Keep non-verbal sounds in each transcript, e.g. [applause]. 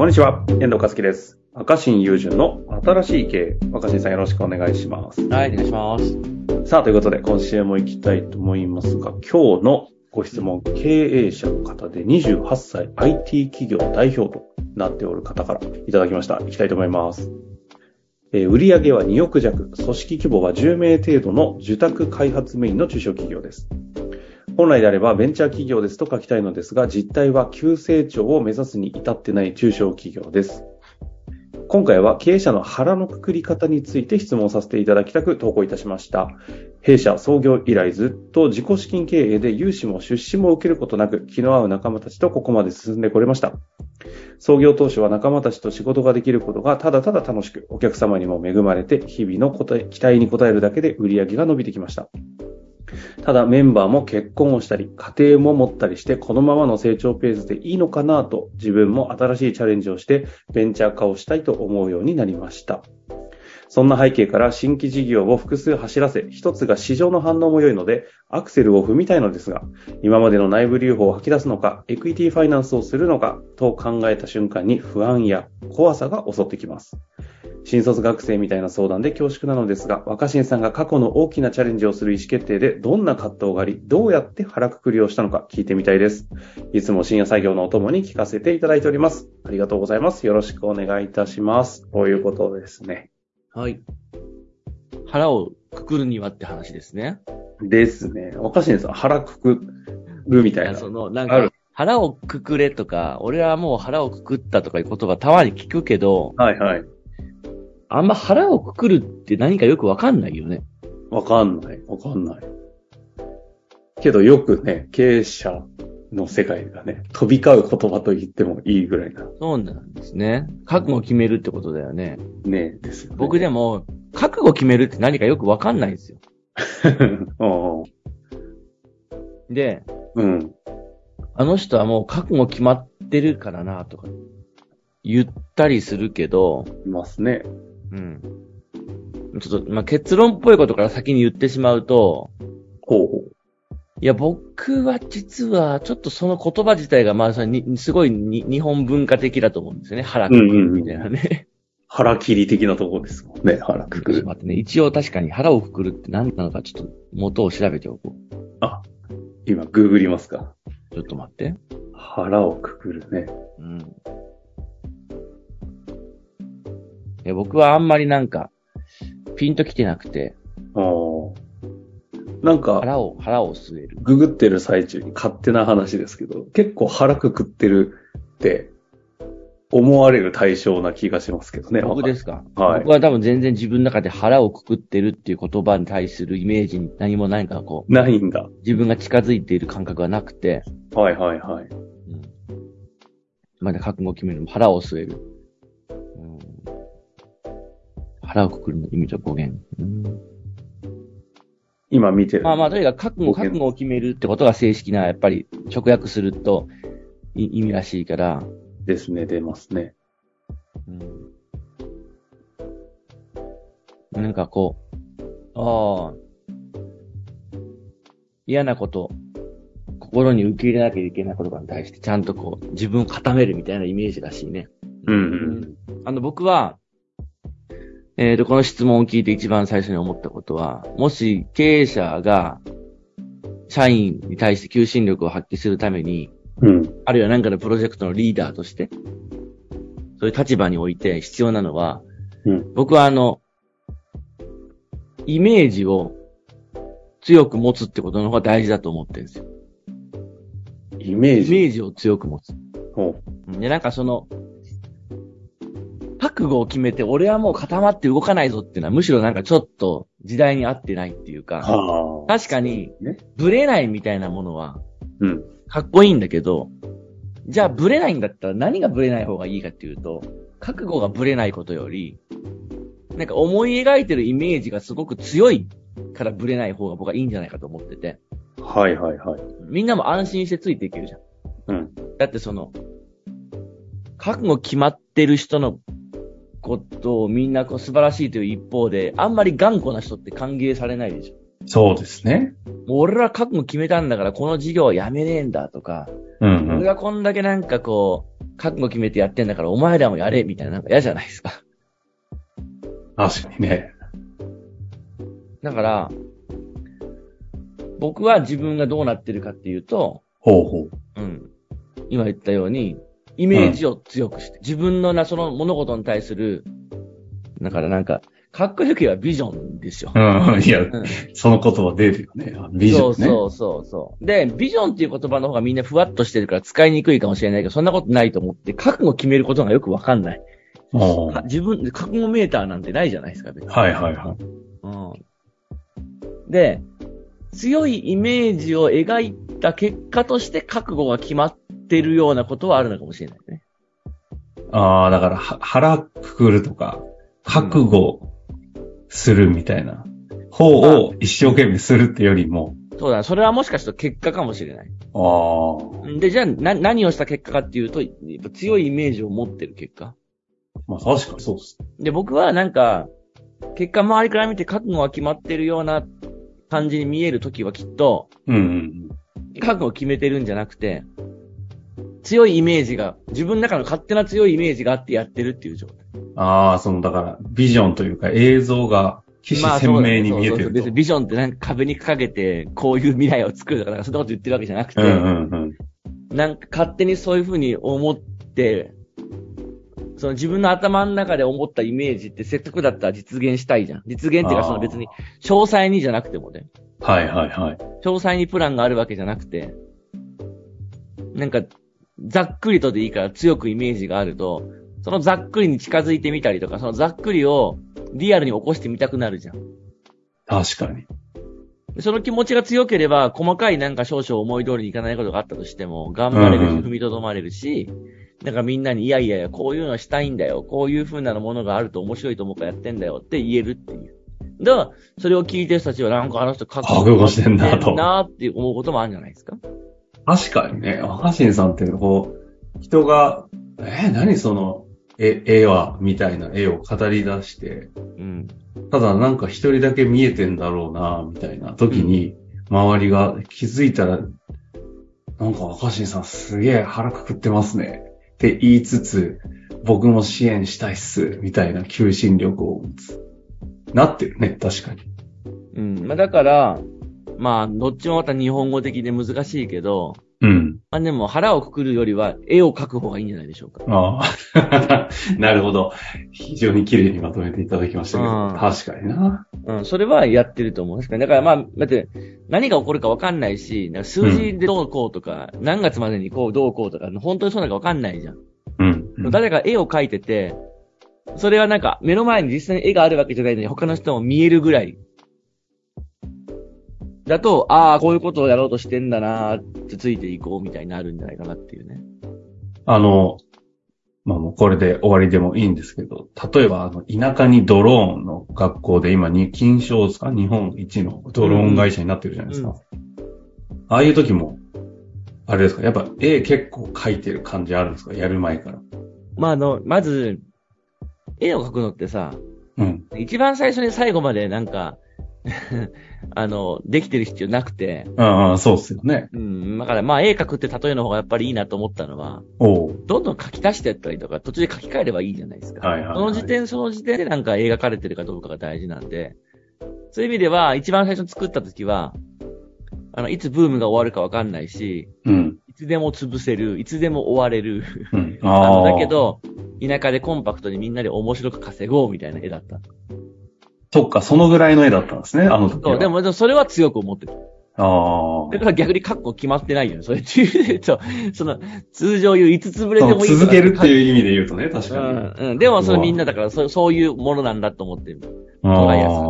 こんにちは、遠藤和樹です。赤新友人の新しい経営。赤新さんよろしくお願いします。はい、お願いします。さあ、ということで、今週も行きたいと思いますが、今日のご質問、経営者の方で28歳 IT 企業代表となっておる方からいただきました。行きたいと思います。えー売上は2億弱、組織規模は10名程度の受託開発メインの中小企業です。本来であればベンチャー企業ですと書きたいのですが、実態は急成長を目指すに至ってない中小企業です。今回は経営者の腹のくくり方について質問させていただきたく投稿いたしました。弊社創業以来ずっと自己資金経営で融資も出資も受けることなく気の合う仲間たちとここまで進んでこれました。創業当初は仲間たちと仕事ができることがただただ楽しく、お客様にも恵まれて日々の期待に応えるだけで売り上げが伸びてきました。ただメンバーも結婚をしたり、家庭も持ったりして、このままの成長ペースでいいのかなと、自分も新しいチャレンジをして、ベンチャー化をしたいと思うようになりました。そんな背景から新規事業を複数走らせ、一つが市場の反応も良いので、アクセルを踏みたいのですが、今までの内部留保を吐き出すのか、エクイティファイナンスをするのか、と考えた瞬間に不安や怖さが襲ってきます。新卒学生みたいな相談で恐縮なのですが、若新さんが過去の大きなチャレンジをする意思決定でどんな葛藤があり、どうやって腹くくりをしたのか聞いてみたいです。いつも深夜作業のお供に聞かせていただいております。ありがとうございます。よろしくお願いいたします。こういうことですね。はい。腹をくくるにはって話ですね。ですね。若新さん、腹くくるみたいな。いやその、なんか、腹をくくれとか、俺はもう腹をくくったとかいう言葉たまに聞くけど、はいはい。あんま腹をくくるって何かよくわかんないよね。わかんない。わかんない。けどよくね、経営者の世界がね、飛び交う言葉と言ってもいいぐらいな、そうなんですね。覚悟を決めるってことだよね。ね、ですよね。僕でも、覚悟を決めるって何かよくわかんないんですよ。[laughs] も。で、うん。あの人はもう覚悟決まってるからなとか言ったりするけど、いますね。うん。ちょっと、まあ、結論っぽいことから先に言ってしまうと、ほうほいや、僕は実は、ちょっとその言葉自体が、まあ、すごいに日本文化的だと思うんですよね。腹くくるみたいなね。腹切り的なところですもんね。腹くくる。待ってね。一応確かに腹をくくるって何なのかちょっと元を調べておこう。あ、今、グーグりますか。ちょっと待って。腹をくくるね。うん。いや、僕はあんまりなんか、ピンと来てなくて、あーなんか、腹を、腹を据える。ググってる最中に勝手な話ですけど、結構腹くくってるって思われる対象な気がしますけどね。僕ですか？はい僕は多分全然自分の中で腹をくくってるっていう言葉に対するイメージに何もないかこう、ないんだ。自分が近づいている感覚がなくて、はいはいはい。うん。まだ覚悟を決める。腹を据える。うん、腹をくくるの意味と語源。うん、今見てる。まあまあ、とにかく覚悟、覚悟を決めるってことが正式な、やっぱり直訳するとい意味らしいから、ですね、出ますね。うん、なんかこう、ああ、嫌なこと、心に受け入れなきゃいけないことに対してちゃんとこう、自分を固めるみたいなイメージらしいね。うんうん。あの、僕は、えっ、と、この質問を聞いて一番最初に思ったことは、もし経営者が、社員に対して求心力を発揮するために、うん。あるいは何かのプロジェクトのリーダーとして、そういう立場において必要なのは、うん僕はあの、イメージを強く持つってことの方が大事だと思ってるんですよ。イメージ？イメージを強く持つ。ほで、なんかその、覚悟を決めて、俺はもう固まって動かないぞっていうのは、むしろなんかちょっと時代に合ってないっていうう。か、はあ。確かにね、ブレないみたいなものは、うん。かっこいいんだけど、じゃあブレないんだったら何がブレない方がいいかっていうと、覚悟がブレないことより、なんか思い描いてるイメージがすごく強いからブレない方が僕はいいんじゃないかと思ってて、はいはいはい。みんなも安心してついていけるじゃん。うん。だってその、覚悟決まってる人のことをみんなこう素晴らしいという一方で、あんまり頑固な人って歓迎されないでしょ。そうですね。もう俺ら覚悟決めたんだからこの事業はやめねえんだとか、うんうん。俺がこんだけなんかこう、覚悟決めてやってんだからお前らもやれみたいななんか嫌じゃないですか。確かにね。だから、僕は自分がどうなってるかっていうと、ほうほう。うん。今言ったように、イメージを強くして、自分のな、その物事に対する、だからなんか、かっこよく言えばビジョンですよ。うん、いや、うんその言葉出るよね。あビジョンね。そうそうそうそう。で、ビジョンっていう言葉の方がみんなふわっとしてるから使いにくいかもしれないけど、そんなことないと思って、覚悟を決めることがよくわかんない。自分で覚悟メーターなんてないじゃないですか、別に。はいはいはい。うん。で、強いイメージを描いた結果として覚悟が決まってるようなことはあるのかもしれないね。ああ、だから、は腹くくるとか、覚悟するみたいな方を一生懸命するってよりも、そうだ、それはもしかしたら結果かもしれない。ああ、で、じゃあ、な、何をした結果かっていうと、やっぱ強いイメージを持ってる結果。まあ確かにそうです。で、僕はなんか、結果周りから見て覚悟が決まってるような感じに見えるときはきっと、うんうん覚悟を決めてるんじゃなくて、強いイメージが、自分の中の勝手な強いイメージがあってやってるっていう状態。うん。ああ、その、だから、ビジョンというか映像が、起死鮮明に見えてると。別にビジョンってなんか壁にかけて、こういう未来を作るとか、なんかそんなこと言ってるわけじゃなくて、うんうんうん。なんか勝手にそういうふうに思って、その自分の頭の中で思ったイメージってせっかくだったら実現したいじゃん。実現っていうかその別に詳細にじゃなくてもね。はいはいはい。詳細にプランがあるわけじゃなくて、なんか、ざっくりとでいいから強くイメージがあると、そのざっくりに近づいてみたりとか、そのざっくりをリアルに起こしてみたくなるじゃん。確かに。でその気持ちが強ければ、細かいなんか少々思い通りにいかないことがあったとしても、頑張れるし、うんうん踏みとどまれるし、なんかみんなに、いやいやいや、こういうのしたいんだよ。こういう風なものがあると面白いと思うからやってんだよって言えるっていう。だから、それを聞いてる人たちは、なんかあの人覚覚悟してんなとなーって思うこともあるんじゃないですか。確かにね、若新さんってこう、人が、えー何その、絵、絵は、みたいな絵を語り出して、うん。ただなんか一人だけ見えてんだろうな、みたいな時に、周りが気づいたら、なんか若新さんすげえ腹くくってますね。って言いつつ、僕も支援したいっす、みたいな求心力を持つ。なってるね、確かに。うん。まあ、だから、まあ、どっちもまた日本語的で難しいけど、うん。まあでも腹をくくるよりは絵を描く方がいいんじゃないでしょうか。ああ。[laughs] なるほど。非常に綺麗にまとめていただきましたけど、うん確かにな。うん、それはやってると思う。確かに。だからまあ、だって、何が起こるかわかんないし、なんか数字でどうこうとか、何月までにこうどうこうとか、本当にそうなのかわかんないじゃん。うん。うん誰か絵を描いてて、それはなんか目の前に実際に絵があるわけじゃないのに他の人も見えるぐらい。だと、ああ、こういうことをやろうとしてんだなーってついていこうみたいになるんじゃないかなっていうね。あの、まあもうこれで終わりでもいいんですけど、例えばあの、田舎にドローンの学校で今に、金賞ですか？日本一のドローン会社になってるじゃないですか。ああいう時も、あれですか？やっぱ絵結構描いてる感じあるんですか？やる前から。まあ、あの、まず、絵を描くのってさ、うん。一番最初に最後までなんか、あの、できてる必要なくて、ああ、そうっすよね。うん、だからまあ絵描くって例えの方がやっぱりいいなと思ったのは、おう。どんどん書き足してやったりとか、途中で書き換えればいいじゃないですか。はいはいはいその時点、その時点でなんか描かれてるかどうかが大事なんで、そういう意味では、一番最初に作った時は、あの、いつブームが終わるかわかんないし、うん。いつでも潰せる、いつでも終われる。うん。ああだけ、ど、田舎でコンパクトにみんなで面白く稼ごうみたいな絵だった。そっか、そのぐらいの絵だったんですね、あの時は。そう、でも、でもそれは強く思ってる。あだから逆にカッコ決まってないよね。それっていう [laughs] と、その、通常言う5つぶれあ。でもいい続けるってう。いう意味で言うとね、確うかに。ん、うん。でもそれみんなだから、そうそういうものなんだと思ってる。あ捉えやすいあ。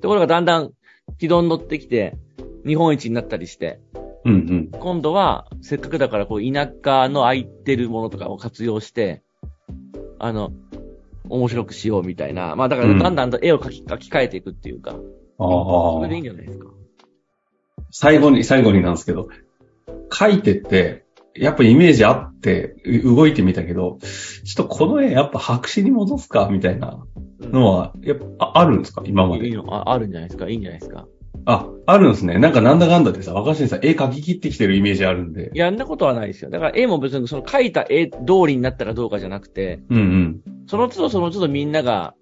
ところがだんだん、軌道に乗ってきて、日本一になったりして、うんうん。今度は、せっかくだから、こう、田舎の空いてるものとかを活用して、あの、面白くしようみたいな。まあだから、うんだんだんと絵を描き、描き換えていくっていうか、あそれでいいんあ。じゃないですか。最後に、最後になんですけど、書いてって、やっぱイメージあって、う動いてみたけど、ちょっとこの絵やっぱ白紙に戻すかみたいなのは、やっぱああるんですか？今まで。いいの？ああるんじゃないですか？いいんじゃないですか？あ、あるんですね。なんかなんだかんだでさ、若新さん絵描き切ってきてるイメージあるんで。やんなことはないですよ。だから絵も別にその描いた絵通りになったかどうかじゃなくて、うんうん。その都度その都度みんなが、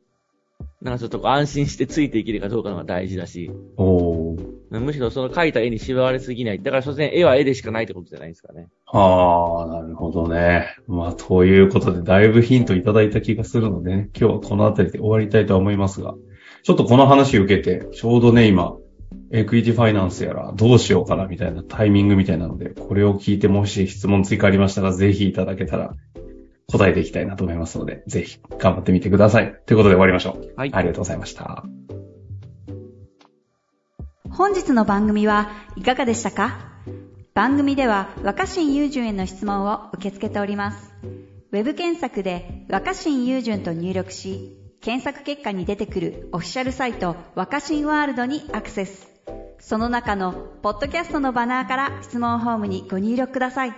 なんかちょっとこう安心してついていけるかどうかのが大事だし、おー。むしろその描いた絵に縛られすぎない。だから所詮絵は絵でしかないってことじゃないですかね。ああ、なるほどね。まあ、ということで、だいぶヒントいただいた気がするのでね、今日はこの辺りで終わりたいとは思いますが、ちょっとこの話を受けて、ちょうどね、今、エクイティファイナンスやらどうしようかなみたいなタイミングみたいなので、これを聞いてもし質問追加ありましたら、ぜひいただけたら答えていきたいなと思いますので、ぜひ頑張ってみてください。ということで終わりましょう。はい。ありがとうございました。本日の番組はいかがでしたか？番組では若新雄純への質問を受け付けております。ウェブ検索で若新雄純と入力し、検索結果に出てくるオフィシャルサイト若新ワールドにアクセス。その中のポッドキャストのバナーから質問ホームにご入力ください。